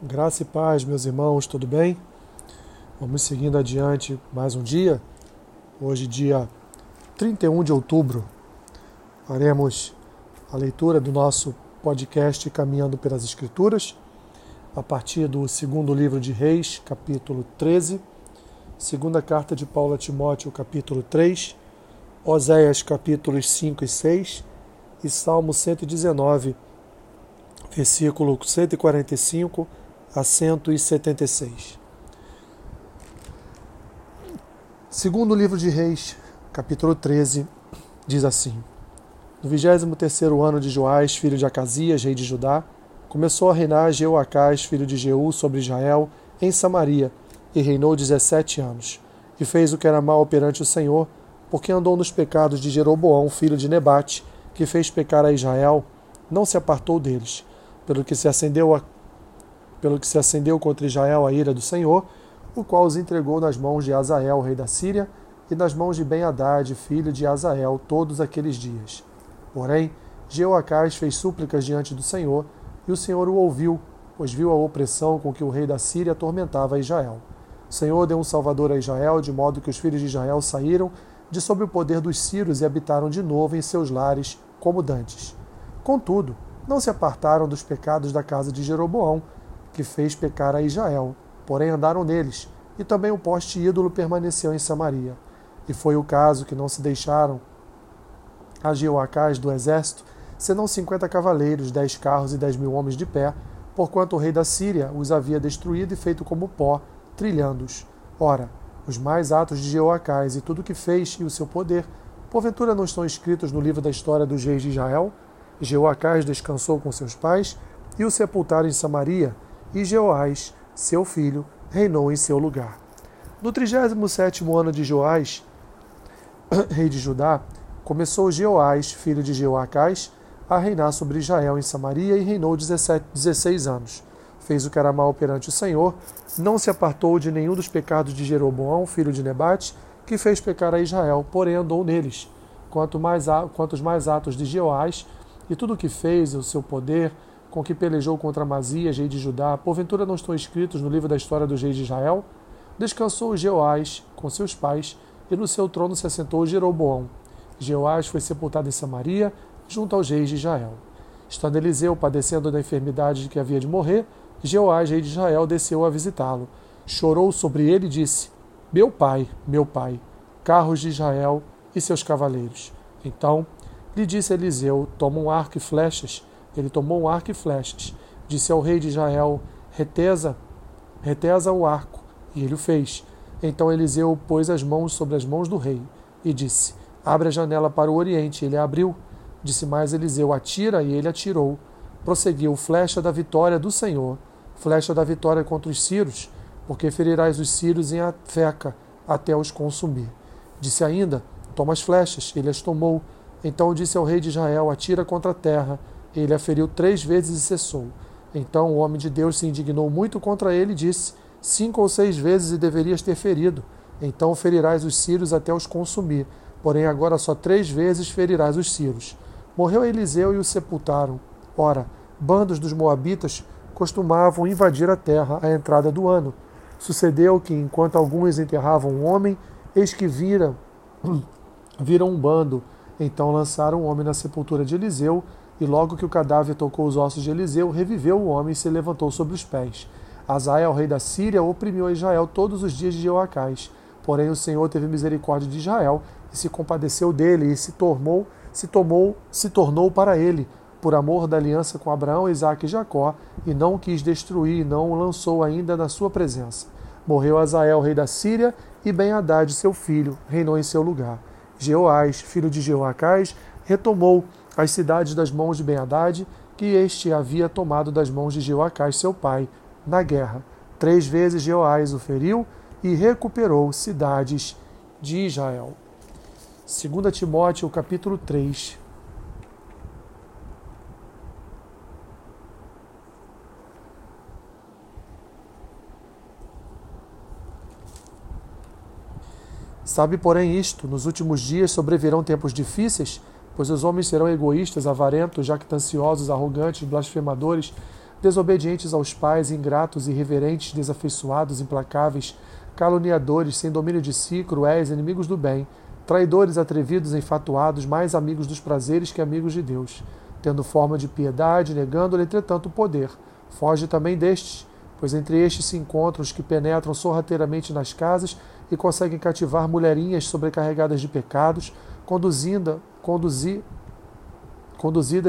Graça e paz, meus irmãos, tudo bem? Vamos seguindo adiante mais um dia. Hoje, dia 31 de outubro, faremos a leitura do nosso podcast Caminhando pelas Escrituras, a partir do segundo livro de Reis, capítulo 13, segunda carta de Paulo a Timóteo, capítulo 3, Oséias, capítulos 5 e 6 e Salmo 119, versículo 145 a 176. Segundo livro de Reis, capítulo 13, diz assim: No 23 ano de Joás, filho de Acasias, rei de Judá, começou a reinar Jeoacás, filho de Jeú, sobre Israel, em Samaria, e reinou 17 anos. E fez o que era mal perante o Senhor, porque andou nos pecados de Jeroboão, filho de Nebate, que fez pecar a Israel, não se apartou deles, pelo que se acendeu a pelo que se acendeu contra Israel a ira do Senhor, o qual os entregou nas mãos de Azael, rei da Síria, e nas mãos de Ben-Hadad, filho de Azael, todos aqueles dias. Porém, Jeoacás fez súplicas diante do Senhor, e o Senhor o ouviu, pois viu a opressão com que o rei da Síria atormentava Israel. O Senhor deu um salvador a Israel, de modo que os filhos de Israel saíram de sob o poder dos sírios e habitaram de novo em seus lares, como dantes. Contudo, não se apartaram dos pecados da casa de Jeroboão, que fez pecar a Israel, porém andaram neles, e também o poste ídolo permaneceu em Samaria. E foi o caso que não se deixaram a Jeoacás do exército, senão cinquenta cavaleiros, dez carros e dez mil homens de pé, porquanto o rei da Síria os havia destruído e feito como pó, trilhando-os. Ora, os mais atos de Jeoacás e tudo o que fez e o seu poder, porventura não estão escritos no livro da história dos reis de Israel? Jeoacás descansou com seus pais e o sepultaram em Samaria, e Jeoás, seu filho, reinou em seu lugar. No 37 ano de Joás, rei de Judá, começou Jeoás, filho de Jeoacás, a reinar sobre Israel em Samaria e reinou 17, 16 anos. Fez o que era mal perante o Senhor, não se apartou de nenhum dos pecados de Jeroboão, filho de Nebate, que fez pecar a Israel, porém andou neles. Quanto mais, mais atos de Jeoás e tudo o que fez, o seu poder, com que pelejou contra Masias, rei de Judá, porventura não estão escritos no livro da história dos reis de Israel? Descansou Jeoás com seus pais, e no seu trono se assentou Jeroboão. Jeoás foi sepultado em Samaria, junto aos reis de Israel. Estando Eliseu padecendo da enfermidade de que havia de morrer, Jeoás, rei de Israel, desceu a visitá-lo. Chorou sobre ele e disse: Meu pai, meu pai, carros de Israel e seus cavaleiros. Então lhe disse Eliseu: Toma um arco e flechas ele tomou um arco e flechas. Disse ao rei de Israel: Reteza, reteza o arco. E ele o fez. Então Eliseu pôs as mãos sobre as mãos do rei e disse: Abre a janela para o oriente. Ele abriu. Disse mais Eliseu: Atira, e ele atirou. Prosseguiu: Flecha da vitória do Senhor, flecha da vitória contra os sírios, porque ferirás os sírios em Afeca até os consumir. Disse ainda: Toma as flechas. Ele as tomou. Então disse ao rei de Israel: Atira contra a terra ele a feriu três vezes e cessou. Então o homem de Deus se indignou muito contra ele e disse: Cinco ou seis vezes e deverias ter ferido. Então ferirás os sírios até os consumir. Porém, agora só três vezes ferirás os sírios. Morreu Eliseu e o sepultaram. Ora, bandos dos Moabitas costumavam invadir a terra à entrada do ano. Sucedeu que, enquanto alguns enterravam um homem, eis que viram, viram um bando. Então lançaram o homem na sepultura de Eliseu e logo que o cadáver tocou os ossos de Eliseu, reviveu o homem e se levantou sobre os pés. Azael, rei da Síria, oprimiu Israel todos os dias de Jeoacás. Porém o Senhor teve misericórdia de Israel e se compadeceu dele e se tornou, se tomou, se tornou para ele, por amor da aliança com Abraão, Isaque e Jacó, e não o quis destruir, e não o lançou ainda na sua presença. Morreu Azael, rei da Síria, e Ben-Hadad, seu filho, reinou em seu lugar. Jeoás, filho de Jeoacás, retomou as cidades das mãos de Ben-Hadad, que este havia tomado das mãos de Jeoacás, seu pai, na guerra. Três vezes Jeoás o feriu e recuperou cidades de Israel. 2 Timóteo capítulo 3. Sabe, porém, isto: nos últimos dias sobrevirão tempos difíceis pois os homens serão egoístas, avarentos, jactanciosos, arrogantes, blasfemadores, desobedientes aos pais, ingratos, irreverentes, desafeiçoados, implacáveis, caluniadores, sem domínio de si, cruéis, inimigos do bem, traidores, atrevidos, enfatuados, mais amigos dos prazeres que amigos de Deus, tendo forma de piedade, negando-lhe, entretanto, o poder. Foge também destes, pois entre estes se encontram os que penetram sorrateiramente nas casas e conseguem cativar mulherinhas sobrecarregadas de pecados, conduzindo, conduzidas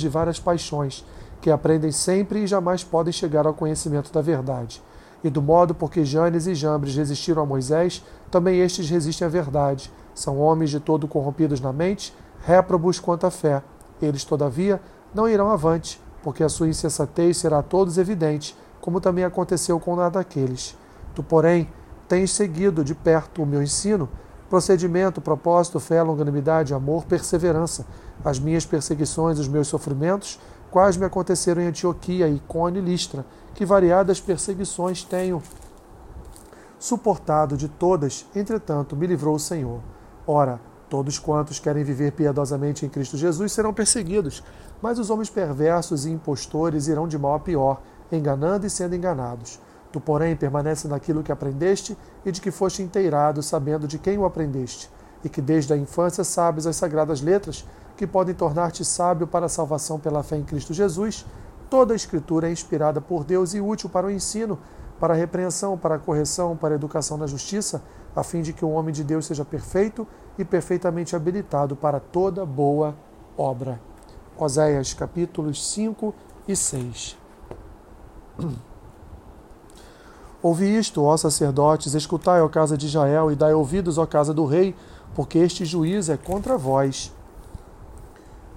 de várias paixões, que aprendem sempre e jamais podem chegar ao conhecimento da verdade. E do modo porque Janes e Jambres resistiram a Moisés, também estes resistem à verdade. São homens de todo corrompidos na mente, réprobos quanto à fé. Eles, todavia, não irão avante, porque a sua insensatez será a todos evidente, como também aconteceu com nada daqueles. Tu, porém, tens seguido de perto o meu ensino, procedimento, propósito, fé, longanimidade, amor, perseverança, as minhas perseguições, os meus sofrimentos, quais me aconteceram em Antioquia, Icone e Listra, que variadas perseguições tenho suportado de todas, entretanto me livrou o Senhor. Ora, todos quantos querem viver piedosamente em Cristo Jesus serão perseguidos, mas os homens perversos e impostores irão de mal a pior, enganando e sendo enganados. Tu, porém, permanece naquilo que aprendeste e de que foste inteirado, sabendo de quem o aprendeste, e que desde a infância sabes as sagradas letras, que podem tornar-te sábio para a salvação pela fé em Cristo Jesus, toda a Escritura é inspirada por Deus e útil para o ensino, para a repreensão, para a correção, para a educação na justiça, a fim de que o homem de Deus seja perfeito e perfeitamente habilitado para toda boa obra. Oséias capítulos 5 e 6. Ouvi isto, ó sacerdotes, escutai, ó casa de Israel, e dai ouvidos, ó casa do rei, porque este juízo é contra vós.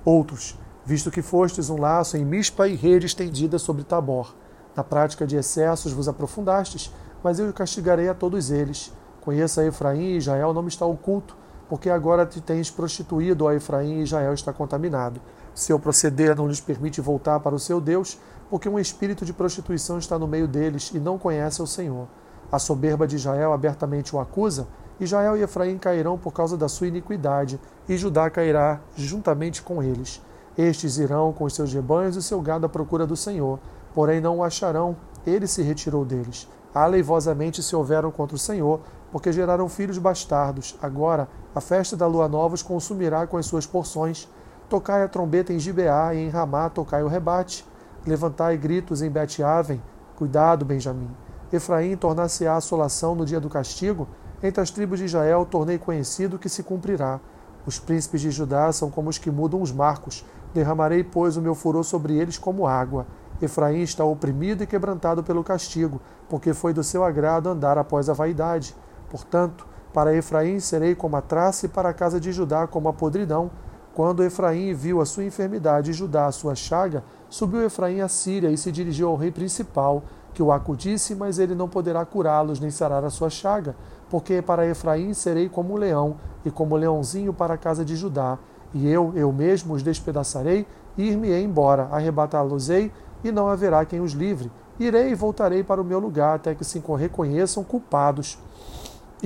Outros, visto que fostes um laço em mispa e rede estendida sobre Tabor. Na prática de excessos vos aprofundastes, mas eu castigarei a todos eles. Conheça Efraim e Israel não me está oculto, porque agora te tens prostituído, ó Efraim, e Israel está contaminado. Seu proceder não lhes permite voltar para o seu Deus, porque um espírito de prostituição está no meio deles e não conhece o Senhor. A soberba de Israel abertamente o acusa, Israel e Efraim cairão por causa da sua iniquidade, e Judá cairá juntamente com eles. Estes irão com os seus rebanhos e seu gado à procura do Senhor, porém não o acharão, ele se retirou deles. Aleivosamente se houveram contra o Senhor, porque geraram filhos bastardos. Agora, a festa da lua nova os consumirá com as suas porções. Tocai a trombeta em Gibeá e em Ramá tocai o rebate. Levantai gritos em Bet-Aven. Cuidado, Benjamim. Efraim tornar-se-á assolação no dia do castigo, entre as tribos de Israel tornei conhecido que se cumprirá. Os príncipes de Judá são como os que mudam os marcos. Derramarei, pois, o meu furor sobre eles como água. Efraim está oprimido e quebrantado pelo castigo, porque foi do seu agrado andar após a vaidade. Portanto, para Efraim serei como a traça e para a casa de Judá como a podridão. Quando Efraim viu a sua enfermidade e Judá a sua chaga, subiu Efraim à Síria e se dirigiu ao rei principal, que o acudisse, mas ele não poderá curá-los nem sarar a sua chaga, porque para Efraim serei como um leão, e como leãozinho para a casa de Judá. E eu, eu mesmo, os despedaçarei, ir-me-ei embora, arrebatá-los-ei, e não haverá quem os livre. Irei e voltarei para o meu lugar, até que se reconheçam culpados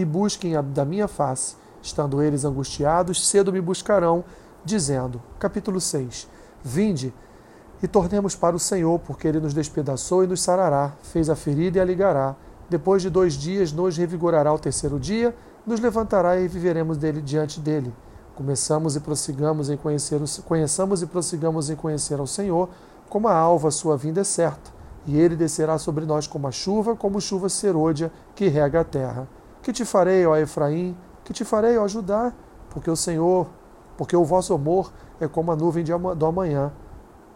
e busquem a, da minha face. Estando eles angustiados, cedo me buscarão, dizendo: Capítulo 6: Vinde e tornemos para o Senhor, porque ele nos despedaçou e nos sarará, fez a ferida e a ligará depois de dois dias, nos revigorará o terceiro dia, nos levantará e viveremos dele diante dele. Começamos e prossigamos em conhecer o, conheçamos e prossigamos em conhecer ao Senhor, como a alva sua vinda é certa, e ele descerá sobre nós como a chuva, como chuva serôdia que rega a terra. Que te farei, ó Efraim? Que te farei, ó Judá? Porque o Senhor, porque o vosso amor é como a nuvem de, do amanhã,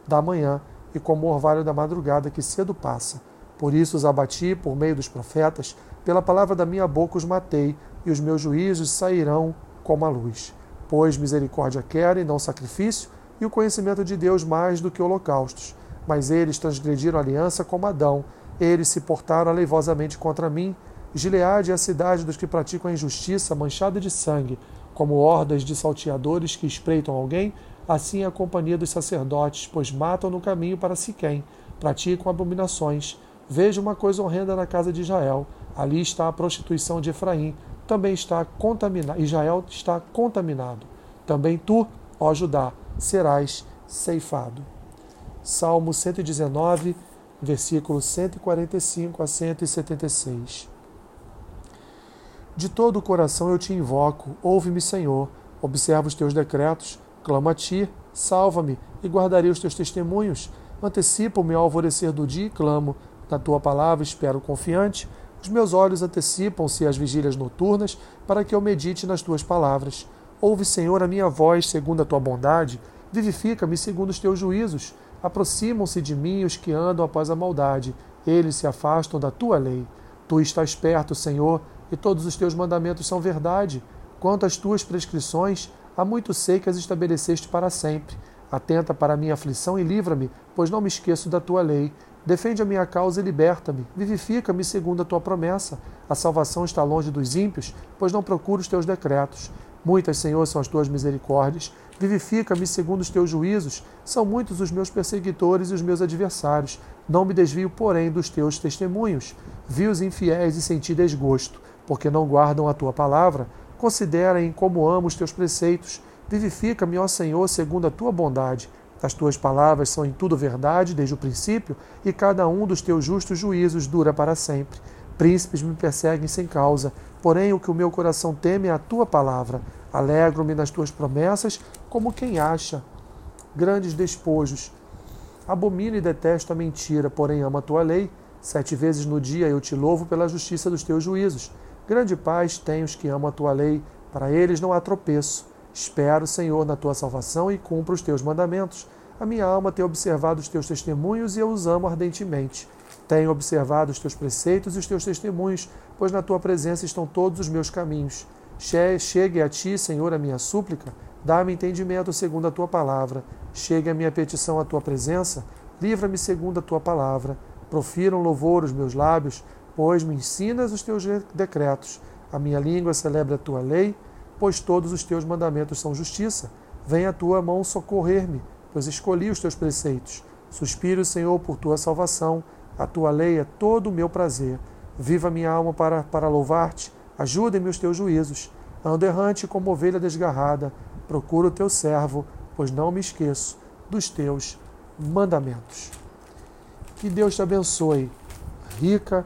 da manhã, e como o orvalho da madrugada que cedo passa. Por isso os abati por meio dos profetas, pela palavra da minha boca os matei, e os meus juízos sairão como a luz. Pois misericórdia quero e não sacrifício, e o conhecimento de Deus mais do que holocaustos. Mas eles transgrediram a aliança como Adão, eles se portaram aleivosamente contra mim. Gileade é a cidade dos que praticam a injustiça, manchada de sangue, como hordas de salteadores que espreitam alguém, assim é a companhia dos sacerdotes, pois matam no caminho para Siquém, praticam abominações. Veja uma coisa horrenda na casa de Israel. Ali está a prostituição de Efraim. Também está contaminado. Israel está contaminado. Também tu, ó Judá, serás ceifado. Salmo 119, versículos 145 a 176. De todo o coração eu te invoco, ouve-me, Senhor, observa os teus decretos, clamo a ti, salva-me e guardarei os teus testemunhos. Antecipo-me ao alvorecer do dia e clamo, na tua palavra espero confiante. Os meus olhos antecipam-se às vigílias noturnas, para que eu medite nas tuas palavras. Ouve, Senhor, a minha voz segundo a tua bondade, vivifica-me segundo os teus juízos. Aproximam-se de mim os que andam após a maldade, eles se afastam da tua lei. Tu estás perto, Senhor, e todos os teus mandamentos são verdade. Quanto às tuas prescrições, há muito sei que as estabeleceste para sempre. Atenta para a minha aflição e livra-me, pois não me esqueço da tua lei. Defende a minha causa e liberta-me. Vivifica-me segundo a tua promessa. A salvação está longe dos ímpios, pois não procuro os teus decretos. Muitas, Senhor, são as tuas misericórdias. Vivifica-me segundo os teus juízos. São muitos os meus perseguidores e os meus adversários. Não me desvio, porém, dos teus testemunhos. Vi os infiéis e senti desgosto porque não guardam a tua palavra. Considerem como amo os teus preceitos. Vivifica-me, ó Senhor, segundo a tua bondade. As tuas palavras são em tudo verdade desde o princípio, e cada um dos teus justos juízos dura para sempre. Príncipes me perseguem sem causa, porém o que o meu coração teme é a tua palavra. Alegro-me nas tuas promessas, como quem acha grandes despojos. Abomino e detesto a mentira, porém amo a tua lei. Sete vezes no dia eu te louvo pela justiça dos teus juízos. Grande paz tem os que amam a tua lei, para eles não há tropeço. Espero, Senhor, na tua salvação e cumpro os teus mandamentos. A minha alma tem observado os teus testemunhos e eu os amo ardentemente. Tenho observado os teus preceitos e os teus testemunhos, pois na tua presença estão todos os meus caminhos. Chegue a ti, Senhor, a minha súplica, dá-me entendimento segundo a tua palavra. Chegue a minha petição à tua presença, livra-me segundo a tua palavra. Profiram louvor os meus lábios, pois me ensinas os teus decretos. A minha língua celebra a tua lei, pois todos os teus mandamentos são justiça. Venha a tua mão socorrer-me, pois escolhi os teus preceitos. Suspiro, Senhor, por tua salvação. A tua lei é todo o meu prazer. Viva minha alma para, para louvar-te. Ajuda-me os teus juízos. Ando errante como ovelha desgarrada. Procuro o teu servo, pois não me esqueço dos teus mandamentos. Que Deus te abençoe, rica